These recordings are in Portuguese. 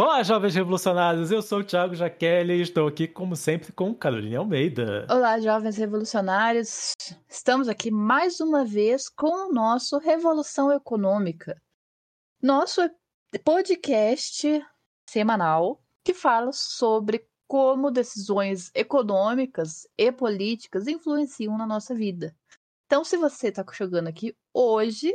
Olá, jovens revolucionários! Eu sou o Thiago Jaqueline e estou aqui, como sempre, com Caroline Almeida. Olá, jovens revolucionários! Estamos aqui mais uma vez com o nosso Revolução Econômica, nosso podcast semanal que fala sobre como decisões econômicas e políticas influenciam na nossa vida. Então, se você está chegando aqui hoje,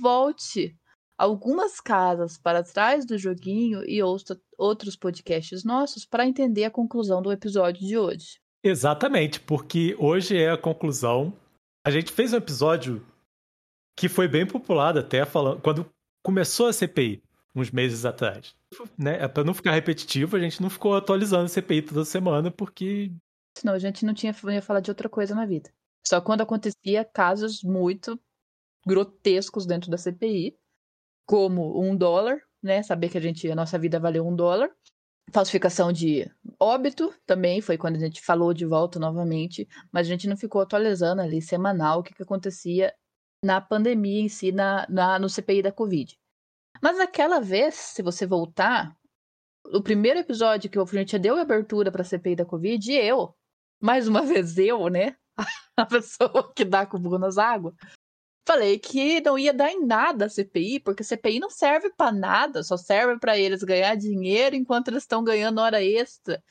volte algumas casas para trás do joguinho e outros podcasts nossos para entender a conclusão do episódio de hoje. Exatamente, porque hoje é a conclusão. A gente fez um episódio que foi bem popular até falando quando começou a CPI, uns meses atrás. Né? É para não ficar repetitivo, a gente não ficou atualizando a CPI toda semana porque senão a gente não tinha ia falar de outra coisa na vida. Só quando acontecia casos muito grotescos dentro da CPI, como um dólar, né? Saber que a gente, a nossa vida valeu um dólar. Falsificação de óbito também foi quando a gente falou de volta novamente, mas a gente não ficou atualizando ali semanal o que, que acontecia na pandemia em si, na, na, no CPI da Covid. Mas aquela vez, se você voltar, o primeiro episódio que a gente deu abertura para a CPI da Covid, eu, mais uma vez eu, né? A pessoa que dá com o bugo nas águas, falei que não ia dar em nada a CPI, porque a CPI não serve para nada, só serve para eles ganhar dinheiro enquanto eles estão ganhando hora extra,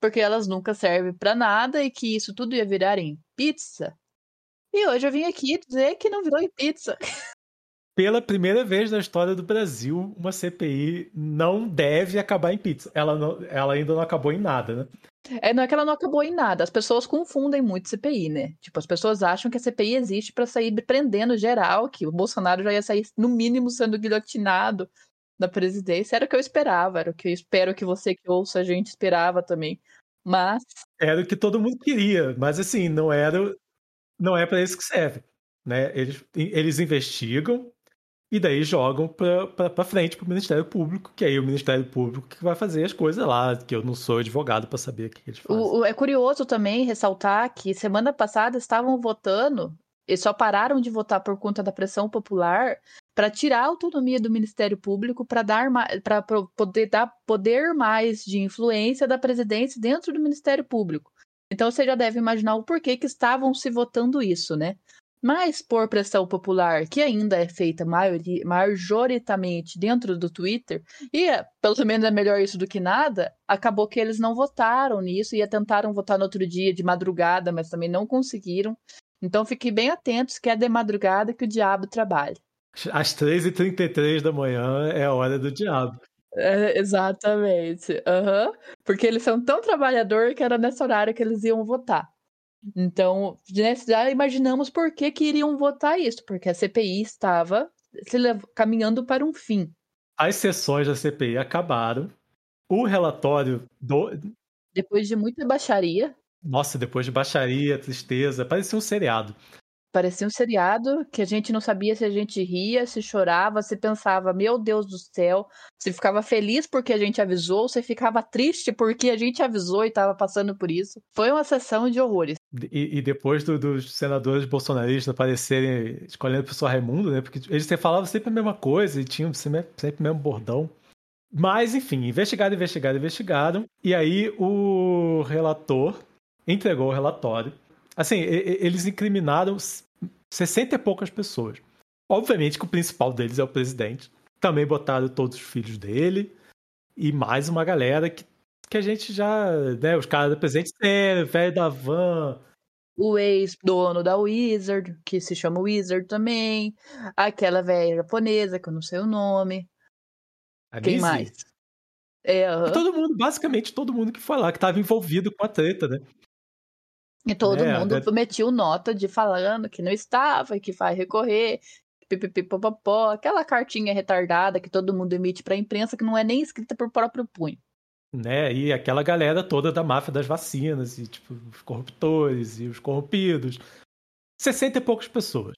porque elas nunca servem para nada e que isso tudo ia virar em pizza. E hoje eu vim aqui dizer que não virou em pizza. Pela primeira vez na história do Brasil, uma CPI não deve acabar em pizza. Ela, não, ela ainda não acabou em nada, né? É, não é que ela não acabou em nada. As pessoas confundem muito CPI, né? Tipo, as pessoas acham que a CPI existe para sair prendendo geral, que o Bolsonaro já ia sair, no mínimo, sendo guilhotinado da presidência. Era o que eu esperava, era o que eu espero que você que ouça a gente esperava também. Mas. Era o que todo mundo queria, mas assim, não era. Não é para isso que serve. Né? Eles, eles investigam, e daí jogam para frente para o Ministério Público, que aí o Ministério Público que vai fazer as coisas lá, que eu não sou advogado para saber o que eles fazem. O, é curioso também ressaltar que semana passada estavam votando e só pararam de votar por conta da pressão popular para tirar a autonomia do Ministério Público para dar para poder dar poder mais de influência da presidência dentro do Ministério Público. Então você já deve imaginar o porquê que estavam se votando isso, né? Mas por pressão popular, que ainda é feita majoritariamente dentro do Twitter, e é, pelo menos é melhor isso do que nada, acabou que eles não votaram nisso e tentaram votar no outro dia de madrugada, mas também não conseguiram. Então fiquem bem atentos que é de madrugada que o diabo trabalha. Às 3h33 da manhã é a hora do diabo. É, exatamente. Uhum. Porque eles são tão trabalhadores que era nessa horário que eles iam votar. Então, né, já imaginamos por que, que iriam votar isso, porque a CPI estava caminhando para um fim. As sessões da CPI acabaram. O relatório do. Depois de muita baixaria. Nossa, depois de baixaria, tristeza, parecia um seriado. Parecia um seriado que a gente não sabia se a gente ria, se chorava, se pensava, meu Deus do céu, se ficava feliz porque a gente avisou, se ficava triste porque a gente avisou e estava passando por isso. Foi uma sessão de horrores. E, e depois do, dos senadores bolsonaristas aparecerem escolhendo o professor Raimundo, né? Porque eles falavam sempre a mesma coisa e tinham sempre, sempre o mesmo bordão. Mas, enfim, investigaram, investigaram, investigaram. E aí o relator entregou o relatório. Assim, eles incriminaram 60 e poucas pessoas. Obviamente que o principal deles é o presidente. Também botaram todos os filhos dele. E mais uma galera que, que a gente já. Né, os caras da presente é, velho da van. O ex-dono da Wizard, que se chama Wizard também. Aquela velha japonesa, que eu não sei o nome. A Quem mais? É, uh -huh. Todo mundo, basicamente todo mundo que foi lá, que estava envolvido com a treta, né? E todo é, mundo metiu nota de falando que não estava, que vai recorrer, pipipipopopó, aquela cartinha retardada que todo mundo emite para a imprensa que não é nem escrita por próprio punho. Né? E aquela galera toda da máfia das vacinas, e tipo, os corruptores e os corrompidos. 60 e poucas pessoas.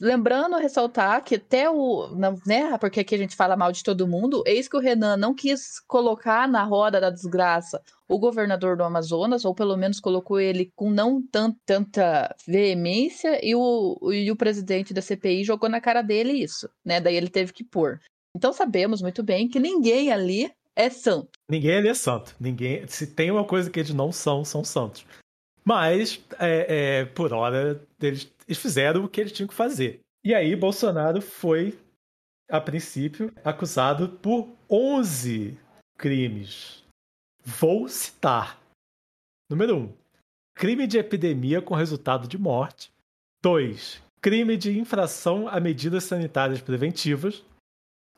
Lembrando, ressaltar que até o. Né, porque aqui a gente fala mal de todo mundo, eis que o Renan não quis colocar na roda da desgraça o governador do Amazonas, ou pelo menos colocou ele com não tant, tanta veemência, e o, e o presidente da CPI jogou na cara dele isso, né? Daí ele teve que pôr. Então sabemos muito bem que ninguém ali é santo. Ninguém ali é santo. Ninguém. Se tem uma coisa que eles não são, são santos. Mas, é, é, por hora, eles, eles fizeram o que eles tinham que fazer. E aí, Bolsonaro foi, a princípio, acusado por 11 crimes. Vou citar. Número 1. Um, crime de epidemia com resultado de morte. 2. Crime de infração a medidas sanitárias preventivas.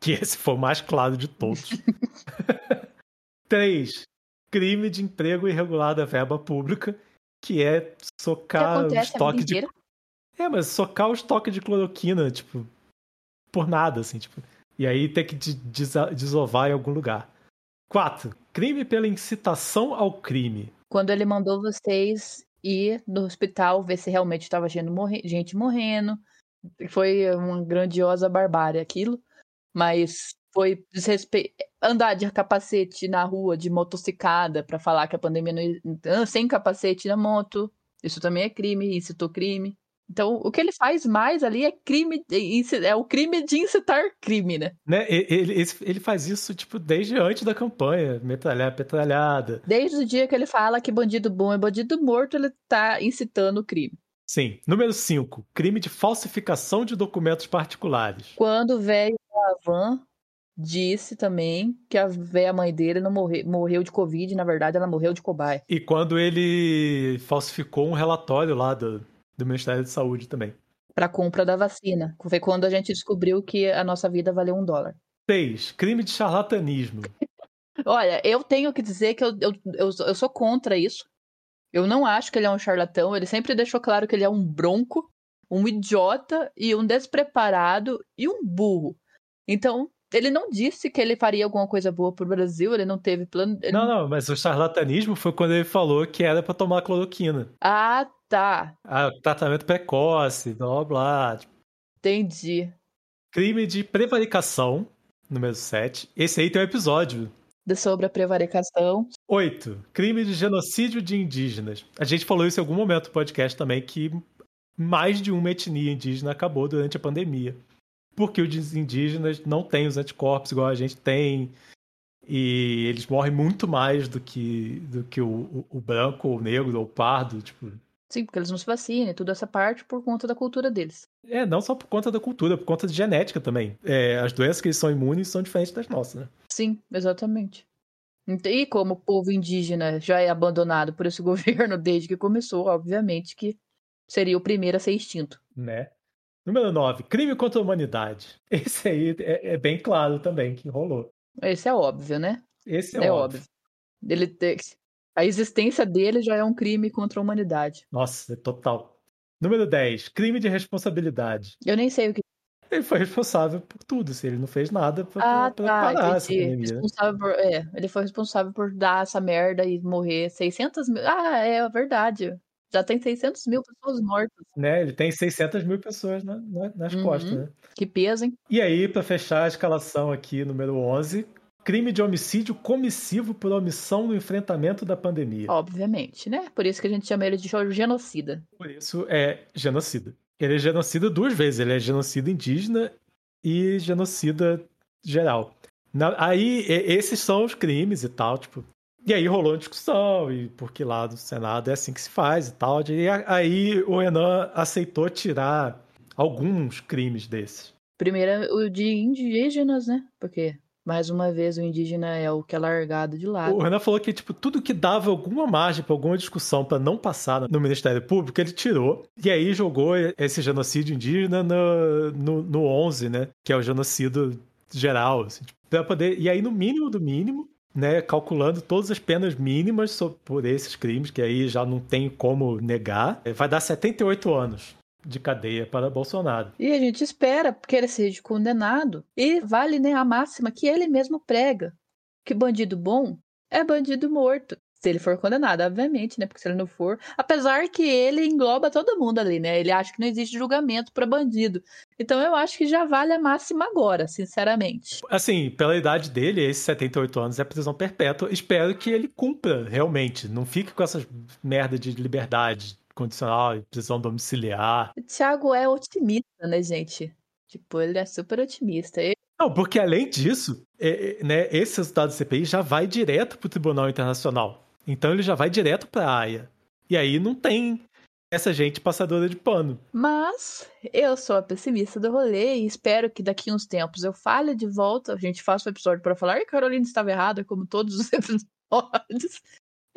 Que esse foi o mais claro de todos. 3. Crime de emprego irregular da verba pública, que é socar o estoque de. É, mas socar o estoque de cloroquina, tipo, por nada, assim, tipo. E aí ter que desovar em algum lugar. 4. Crime pela incitação ao crime. Quando ele mandou vocês ir no hospital ver se realmente estava gente morrendo. Foi uma grandiosa barbárie aquilo. Mas foi andar de capacete na rua, de motociclada, para falar que a pandemia não. sem capacete na moto. Isso também é crime, incitou crime. Então, o que ele faz mais ali é crime, é o crime de incitar crime, né? né? Ele, ele faz isso, tipo, desde antes da campanha, metralhar, petralhada. Desde o dia que ele fala que bandido bom é bandido morto, ele tá incitando o crime. Sim. Número 5. Crime de falsificação de documentos particulares. Quando o velho da van disse também que a velha mãe dele não morre, morreu de Covid, na verdade ela morreu de cobaia. E quando ele falsificou um relatório lá do, do Ministério de Saúde também. Para compra da vacina. Foi quando a gente descobriu que a nossa vida valeu um dólar. 6. Crime de charlatanismo. Olha, eu tenho que dizer que eu, eu, eu, eu sou contra isso. Eu não acho que ele é um charlatão. Ele sempre deixou claro que ele é um bronco, um idiota e um despreparado e um burro. Então, ele não disse que ele faria alguma coisa boa pro Brasil, ele não teve plano. Ele... Não, não, mas o charlatanismo foi quando ele falou que era para tomar cloroquina. Ah, tá. Ah, tratamento precoce, blá blá. Entendi. Crime de prevaricação, número 7. Esse aí tem um episódio. Sobre a prevaricação. 8. Crime de genocídio de indígenas. A gente falou isso em algum momento no podcast também, que mais de uma etnia indígena acabou durante a pandemia porque os indígenas não têm os anticorpos igual a gente tem. E eles morrem muito mais do que, do que o, o, o branco, ou o negro, ou o pardo, tipo. Sim, porque eles não se vacinam, toda essa parte por conta da cultura deles. É, não só por conta da cultura, por conta de genética também. É, as doenças que eles são imunes são diferentes das nossas, né? Sim, exatamente. E como o povo indígena já é abandonado por esse governo desde que começou, obviamente que seria o primeiro a ser extinto. Né? Número 9, crime contra a humanidade. Esse aí é, é, bem claro também que rolou. Esse é óbvio, né? Esse é, é óbvio. óbvio. Ele A existência dele já é um crime contra a humanidade. Nossa, é total. Número 10, crime de responsabilidade. Eu nem sei o que. Ele foi responsável por tudo, se ele não fez nada pra, ah, pra tá, parar essa pandemia. Por, é, ele foi responsável por dar essa merda e morrer 600 mil. Ah, é verdade. Já tem 600 mil pessoas mortas. Né? Ele tem 600 mil pessoas na, na, nas uhum. costas, né? Que peso, hein? E aí, para fechar a escalação aqui, número 11, crime de homicídio comissivo por omissão no enfrentamento da pandemia. Obviamente, né? Por isso que a gente chama ele de genocida. Por isso é genocida. Ele é genocida duas vezes. Ele é genocida indígena e genocida geral. Na, aí, esses são os crimes e tal, tipo, e aí rolou uma discussão, e porque lá do Senado é assim que se faz e tal. E aí o Enan aceitou tirar alguns crimes desses. Primeiro o de indígenas, né? Porque, mais uma vez, o indígena é o que é largado de lado. O Renan falou que, tipo, tudo que dava alguma margem para alguma discussão para não passar no Ministério Público, ele tirou. E aí jogou esse genocídio indígena no, no, no 11, né? Que é o genocídio geral, assim, tipo, pra poder... E aí, no mínimo do mínimo, né, calculando todas as penas mínimas por esses crimes, que aí já não tem como negar, vai dar 78 anos de cadeia para Bolsonaro. E a gente espera que ele seja condenado e vale né, a máxima que ele mesmo prega, que bandido bom é bandido morto. Se ele for condenado, obviamente, né? Porque se ele não for. Apesar que ele engloba todo mundo ali, né? Ele acha que não existe julgamento para bandido. Então eu acho que já vale a máxima agora, sinceramente. Assim, pela idade dele, esses 78 anos é prisão perpétua. Espero que ele cumpra, realmente. Não fique com essas merda de liberdade condicional, prisão domiciliar. O Thiago é otimista, né, gente? Tipo, ele é super otimista. Ele Não, porque além disso, é, é né, esse resultado do CPI já vai direto para o Tribunal Internacional. Então ele já vai direto para a AIA. E aí não tem essa gente passadora de pano. Mas eu sou a pessimista do rolê e espero que daqui uns tempos eu fale de volta, a gente faça um episódio para falar que Carolina estava errada, como todos os episódios.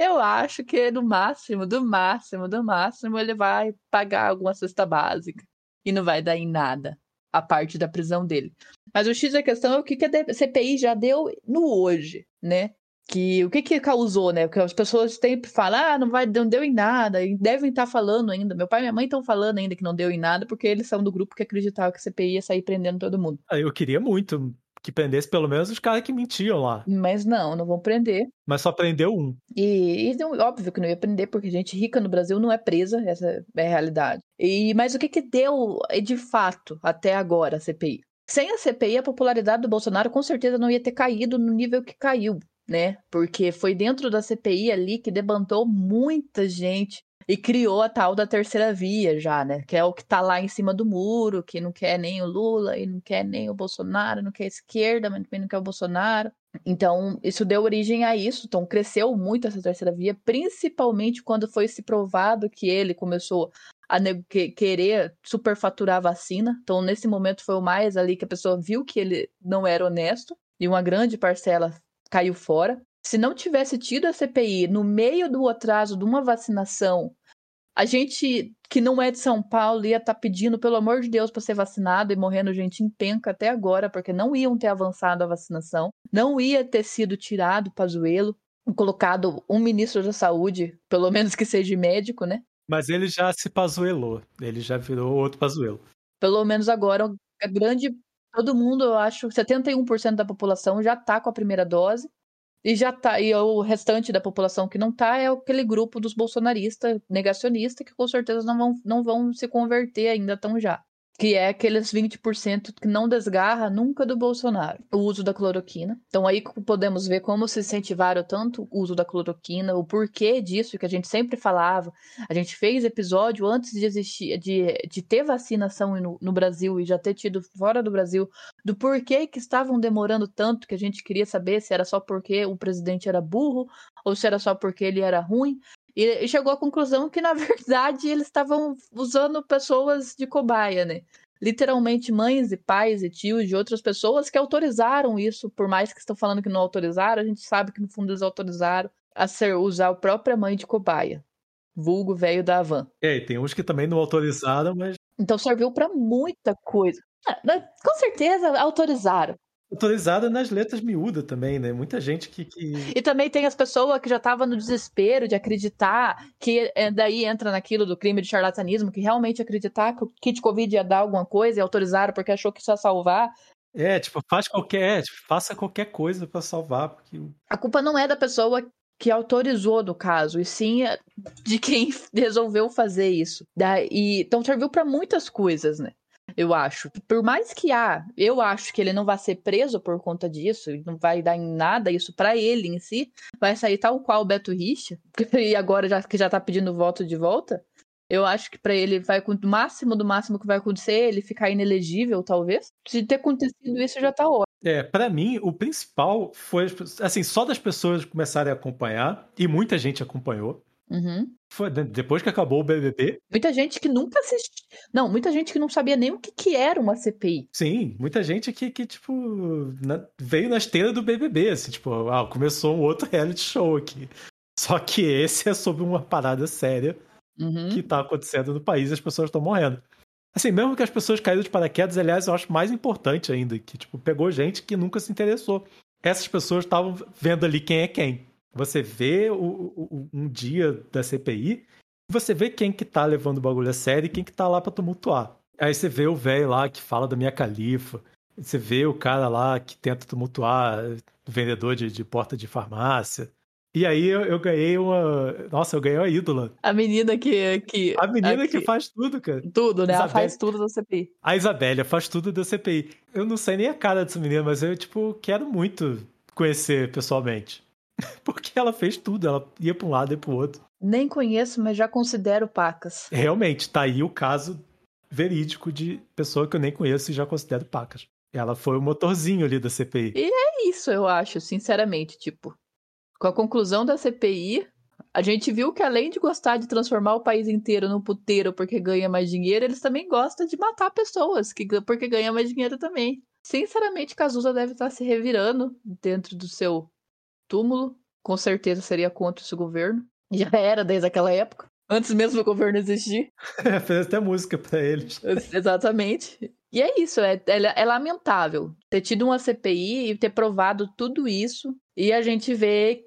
Eu acho que no máximo, do máximo, do máximo, ele vai pagar alguma cesta básica. E não vai dar em nada a parte da prisão dele. Mas o X da questão é o que, que a CPI já deu no hoje, né? que o que que causou, né? Porque as pessoas sempre falam, ah, não vai, não deu em nada, e devem estar tá falando ainda. Meu pai e minha mãe estão falando ainda que não deu em nada, porque eles são do grupo que acreditava que a CPI ia sair prendendo todo mundo. Ah, eu queria muito que prendesse pelo menos os caras que mentiam lá. Mas não, não vão prender. Mas só prendeu um. E, e óbvio que não ia prender, porque gente rica no Brasil não é presa, essa é a realidade. E, mas o que que deu de fato até agora a CPI? Sem a CPI, a popularidade do Bolsonaro com certeza não ia ter caído no nível que caiu né? Porque foi dentro da CPI ali que debantou muita gente e criou a tal da terceira via já, né? Que é o que tá lá em cima do muro, que não quer nem o Lula e não quer nem o Bolsonaro, não quer a esquerda, mas também não quer o Bolsonaro. Então, isso deu origem a isso. Então, cresceu muito essa terceira via, principalmente quando foi se provado que ele começou a querer superfaturar a vacina. Então, nesse momento foi o mais ali que a pessoa viu que ele não era honesto. E uma grande parcela caiu fora. Se não tivesse tido a CPI no meio do atraso de uma vacinação, a gente que não é de São Paulo ia estar tá pedindo, pelo amor de Deus, para ser vacinado e morrendo gente em penca até agora, porque não iam ter avançado a vacinação, não ia ter sido tirado o Pazuello, colocado um ministro da saúde, pelo menos que seja médico, né? Mas ele já se pazuelou, ele já virou outro Pazuello. Pelo menos agora a grande Todo mundo, eu acho, 71% da população já está com a primeira dose. E já tá, e o restante da população que não tá é aquele grupo dos bolsonaristas negacionistas que com certeza não vão, não vão se converter ainda tão já que é aqueles 20% que não desgarra nunca do Bolsonaro, o uso da cloroquina. Então aí podemos ver como se incentivaram tanto o uso da cloroquina, o porquê disso que a gente sempre falava. A gente fez episódio antes de existir, de, de ter vacinação no, no Brasil e já ter tido fora do Brasil, do porquê que estavam demorando tanto, que a gente queria saber se era só porque o presidente era burro ou se era só porque ele era ruim. E chegou à conclusão que, na verdade, eles estavam usando pessoas de cobaia, né? Literalmente mães e pais e tios de outras pessoas que autorizaram isso, por mais que estão falando que não autorizaram, a gente sabe que no fundo eles autorizaram a ser usar a própria mãe de cobaia. Vulgo velho da Havan. É, tem uns que também não autorizaram, mas. Então serviu para muita coisa. Ah, com certeza autorizaram autorizada nas letras miúdas também, né? Muita gente que, que... E também tem as pessoas que já estavam no desespero de acreditar que é, daí entra naquilo do crime de charlatanismo, que realmente acreditar que o kit Covid ia dar alguma coisa e autorizaram porque achou que isso ia salvar. É, tipo, faz qualquer, tipo, faça qualquer coisa para salvar, porque a culpa não é da pessoa que autorizou no caso, e sim de quem resolveu fazer isso. Daí, então serviu para muitas coisas, né? Eu acho. Por mais que há, eu acho que ele não vai ser preso por conta disso, não vai dar em nada isso para ele em si, vai sair tal qual o Beto Richa, e agora já que já tá pedindo voto de volta, eu acho que para ele vai o máximo do máximo que vai acontecer, ele ficar inelegível, talvez. Se ter acontecido isso já tá ótimo. É, para mim, o principal foi, assim, só das pessoas começarem a acompanhar, e muita gente acompanhou, Uhum. Foi depois que acabou o BBB. Muita gente que nunca assistiu. Não, muita gente que não sabia nem o que, que era uma CPI. Sim, muita gente que, que tipo, na... veio na esteira do BBB, assim, tipo, ah, começou um outro reality show aqui. Só que esse é sobre uma parada séria uhum. que tá acontecendo no país e as pessoas estão morrendo. Assim, mesmo que as pessoas caíram de paraquedas, aliás, eu acho mais importante ainda, que, tipo, pegou gente que nunca se interessou. Essas pessoas estavam vendo ali quem é quem. Você vê o, o, um dia da CPI, você vê quem que tá levando o bagulho a sério e quem que tá lá pra tumultuar. Aí você vê o velho lá que fala da minha califa, você vê o cara lá que tenta tumultuar, vendedor de, de porta de farmácia. E aí eu, eu, ganhei uma. Nossa, eu ganhei uma ídola. A menina que. que a menina que faz tudo, cara. Tudo, né? Isabel... Ela faz tudo da CPI. A Isabélia faz tudo da CPI. Eu não sei nem a cara dessa menina, mas eu, tipo, quero muito conhecer pessoalmente. Porque ela fez tudo, ela ia para um lado e para o outro. Nem conheço, mas já considero pacas. Realmente, tá aí o caso verídico de pessoa que eu nem conheço e já considero pacas. Ela foi o motorzinho ali da CPI. E é isso, eu acho, sinceramente, tipo. Com a conclusão da CPI, a gente viu que além de gostar de transformar o país inteiro num puteiro porque ganha mais dinheiro, eles também gostam de matar pessoas que, porque ganha mais dinheiro também. Sinceramente, Cazuza deve estar se revirando dentro do seu túmulo. Com certeza seria contra esse governo. Já era desde aquela época. Antes mesmo do governo existir. Fez até música para eles. Exatamente. E é isso, é, é, é, lamentável ter tido uma CPI e ter provado tudo isso. E a gente vê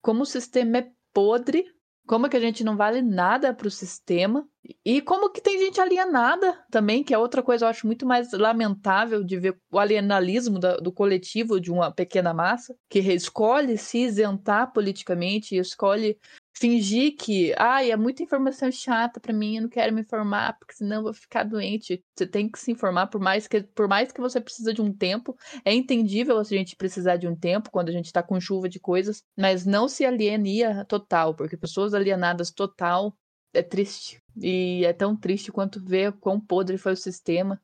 como o sistema é podre, como que a gente não vale nada para o sistema? E como que tem gente alienada também, que é outra coisa eu acho muito mais lamentável de ver o alienalismo do coletivo de uma pequena massa que escolhe se isentar politicamente, escolhe fingir que, ai, é muita informação chata para mim, eu não quero me informar, porque senão eu vou ficar doente. Você tem que se informar por mais que por mais que você precisa de um tempo. É entendível a gente precisar de um tempo quando a gente tá com chuva de coisas, mas não se alienia total, porque pessoas alienadas total é triste. E é tão triste quanto ver quão podre foi o sistema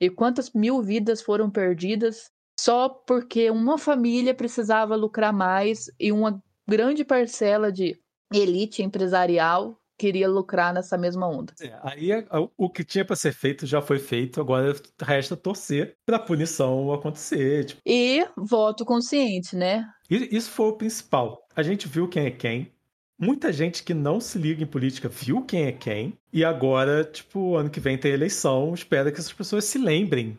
e quantas mil vidas foram perdidas só porque uma família precisava lucrar mais e uma grande parcela de elite empresarial queria lucrar nessa mesma onda. É, aí o que tinha para ser feito já foi feito, agora resta torcer para a punição acontecer. Tipo... E voto consciente, né? Isso foi o principal. A gente viu quem é quem. Muita gente que não se liga em política viu quem é quem. E agora, tipo, ano que vem tem eleição, espera que essas pessoas se lembrem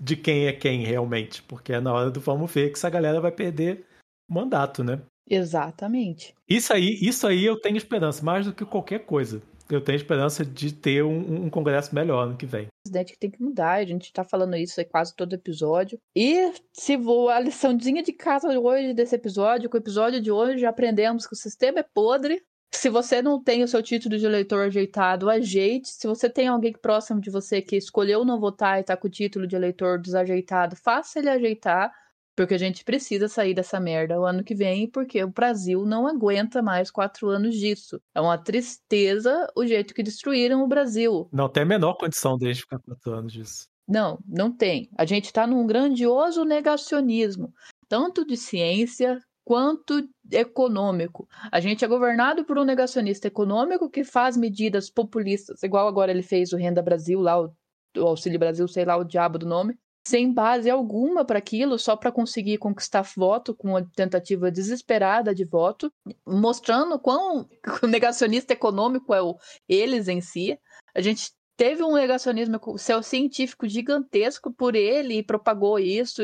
de quem é quem realmente. Porque é na hora do vamos ver que essa galera vai perder mandato, né? Exatamente. Isso aí, isso aí eu tenho esperança, mais do que qualquer coisa. Eu tenho esperança de ter um, um congresso melhor no que vem. O presidente tem que mudar, a gente tá falando isso aí quase todo episódio. E se vou a liçãozinha de casa hoje desse episódio, com o episódio de hoje já aprendemos que o sistema é podre. Se você não tem o seu título de eleitor ajeitado, ajeite. Se você tem alguém próximo de você que escolheu não votar e tá com o título de eleitor desajeitado, faça ele ajeitar porque a gente precisa sair dessa merda o ano que vem, porque o Brasil não aguenta mais quatro anos disso. É uma tristeza o jeito que destruíram o Brasil. Não tem a menor condição de ficar quatro anos disso. Não, não tem. A gente está num grandioso negacionismo, tanto de ciência quanto econômico. A gente é governado por um negacionista econômico que faz medidas populistas, igual agora ele fez o Renda Brasil, lá o, o Auxílio Brasil, sei lá o diabo do nome, sem base alguma para aquilo, só para conseguir conquistar voto com uma tentativa desesperada de voto, mostrando quão negacionista econômico é o eles em si. A gente teve um negacionismo científico gigantesco por ele e propagou isso.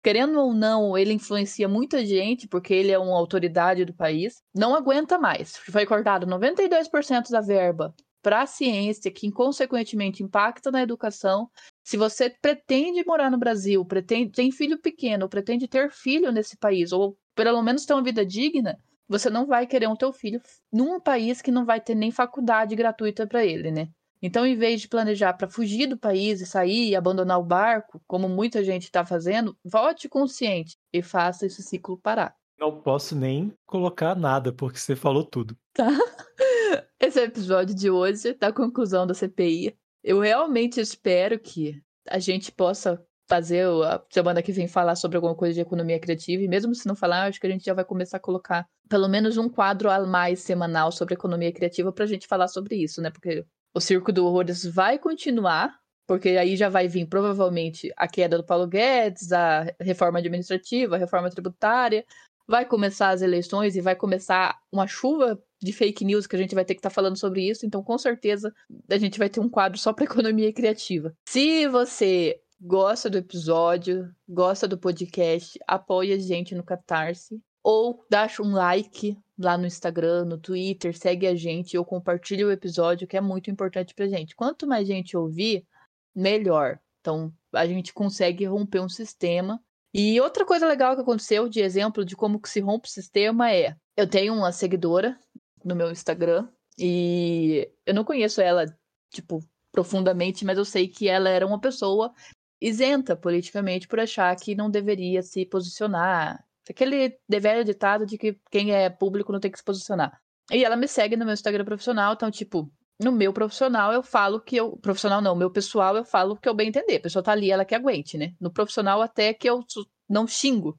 Querendo ou não, ele influencia muita gente, porque ele é uma autoridade do país. Não aguenta mais. Foi cortado 92% da verba para a ciência, que consequentemente impacta na educação. Se você pretende morar no Brasil, pretende tem filho pequeno, pretende ter filho nesse país, ou pelo menos ter uma vida digna, você não vai querer um teu filho num país que não vai ter nem faculdade gratuita para ele, né? Então, em vez de planejar para fugir do país e sair e abandonar o barco, como muita gente está fazendo, vote consciente e faça esse ciclo parar. Não posso nem colocar nada, porque você falou tudo. Tá. Esse é episódio de hoje, da conclusão da CPI. Eu realmente espero que a gente possa fazer a semana que vem falar sobre alguma coisa de economia criativa e mesmo se não falar, acho que a gente já vai começar a colocar pelo menos um quadro a mais semanal sobre economia criativa para a gente falar sobre isso, né? Porque o circo do horrores vai continuar, porque aí já vai vir provavelmente a queda do Paulo Guedes, a reforma administrativa, a reforma tributária, vai começar as eleições e vai começar uma chuva de fake news que a gente vai ter que estar tá falando sobre isso, então com certeza a gente vai ter um quadro só para economia criativa. Se você gosta do episódio, gosta do podcast, apoie a gente no Catarse ou deixa um like lá no Instagram, no Twitter, segue a gente ou compartilha o episódio, que é muito importante pra gente. Quanto mais gente ouvir, melhor. Então, a gente consegue romper um sistema. E outra coisa legal que aconteceu, de exemplo de como que se rompe o sistema, é: eu tenho uma seguidora no meu Instagram. E eu não conheço ela, tipo, profundamente, mas eu sei que ela era uma pessoa isenta politicamente por achar que não deveria se posicionar. Aquele velho ditado de que quem é público não tem que se posicionar. E ela me segue no meu Instagram profissional, então, tipo, no meu profissional eu falo que eu. Profissional não, meu pessoal eu falo que eu bem entender. A pessoa tá ali, ela que aguente, né? No profissional até que eu não xingo.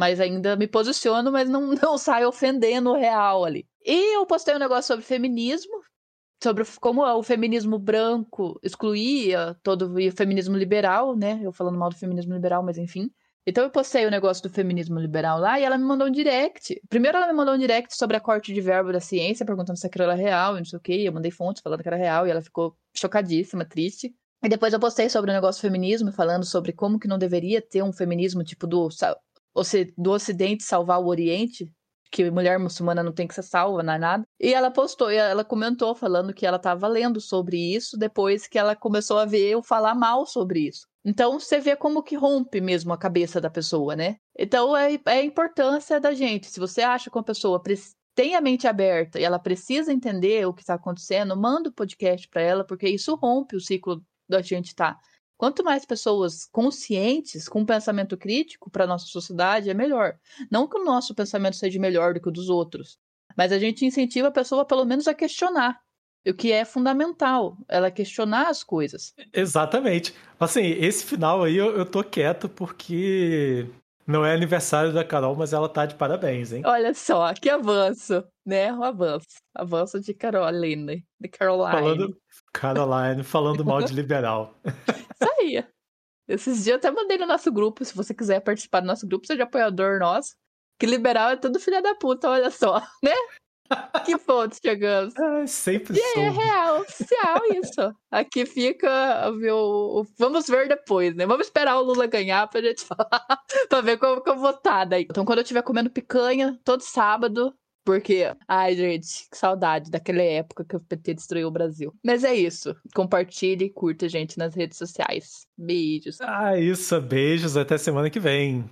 Mas ainda me posiciono, mas não, não saio ofendendo o real ali. E eu postei um negócio sobre feminismo, sobre como o feminismo branco excluía todo o feminismo liberal, né? Eu falando mal do feminismo liberal, mas enfim. Então eu postei o negócio do feminismo liberal lá e ela me mandou um direct. Primeiro ela me mandou um direct sobre a corte de verbo da ciência, perguntando se aquilo era real e não sei o quê. Eu mandei fontes falando que era real e ela ficou chocadíssima, triste. E depois eu postei sobre o negócio feminismo, falando sobre como que não deveria ter um feminismo tipo do, do Ocidente salvar o Oriente, que mulher muçulmana não tem que ser salva, não é nada. E ela postou, e ela comentou falando que ela estava lendo sobre isso depois que ela começou a ver eu falar mal sobre isso. Então você vê como que rompe mesmo a cabeça da pessoa, né? Então é, é a importância da gente. Se você acha que uma pessoa tem a mente aberta e ela precisa entender o que está acontecendo, manda o podcast para ela, porque isso rompe o ciclo da gente. Tá. Quanto mais pessoas conscientes, com pensamento crítico para nossa sociedade, é melhor. Não que o nosso pensamento seja melhor do que o dos outros, mas a gente incentiva a pessoa, pelo menos, a questionar. O que é fundamental, ela questionar as coisas. Exatamente. Assim, esse final aí eu, eu tô quieto porque não é aniversário da Carol, mas ela tá de parabéns, hein? Olha só, que avanço, né? Um avanço. Avanço de Caroline, de Caroline. Falando, Caroline, falando mal de liberal. Aí. Esses dias eu até mandei no nosso grupo, se você quiser participar do nosso grupo, seja apoiador nosso. Que liberal é tudo filha da puta, olha só, né? que ponto chegamos? Ah, sempre e é real, oficial isso. Aqui fica, viu? Vamos ver depois, né? Vamos esperar o Lula ganhar pra gente falar, pra ver como que eu vou estar daí. Então, quando eu estiver comendo picanha, todo sábado, porque, ai, gente, que saudade daquela época que o PT destruiu o Brasil. Mas é isso. Compartilhe e curta, gente, nas redes sociais. Beijos. Ah, isso. Beijos. Até semana que vem.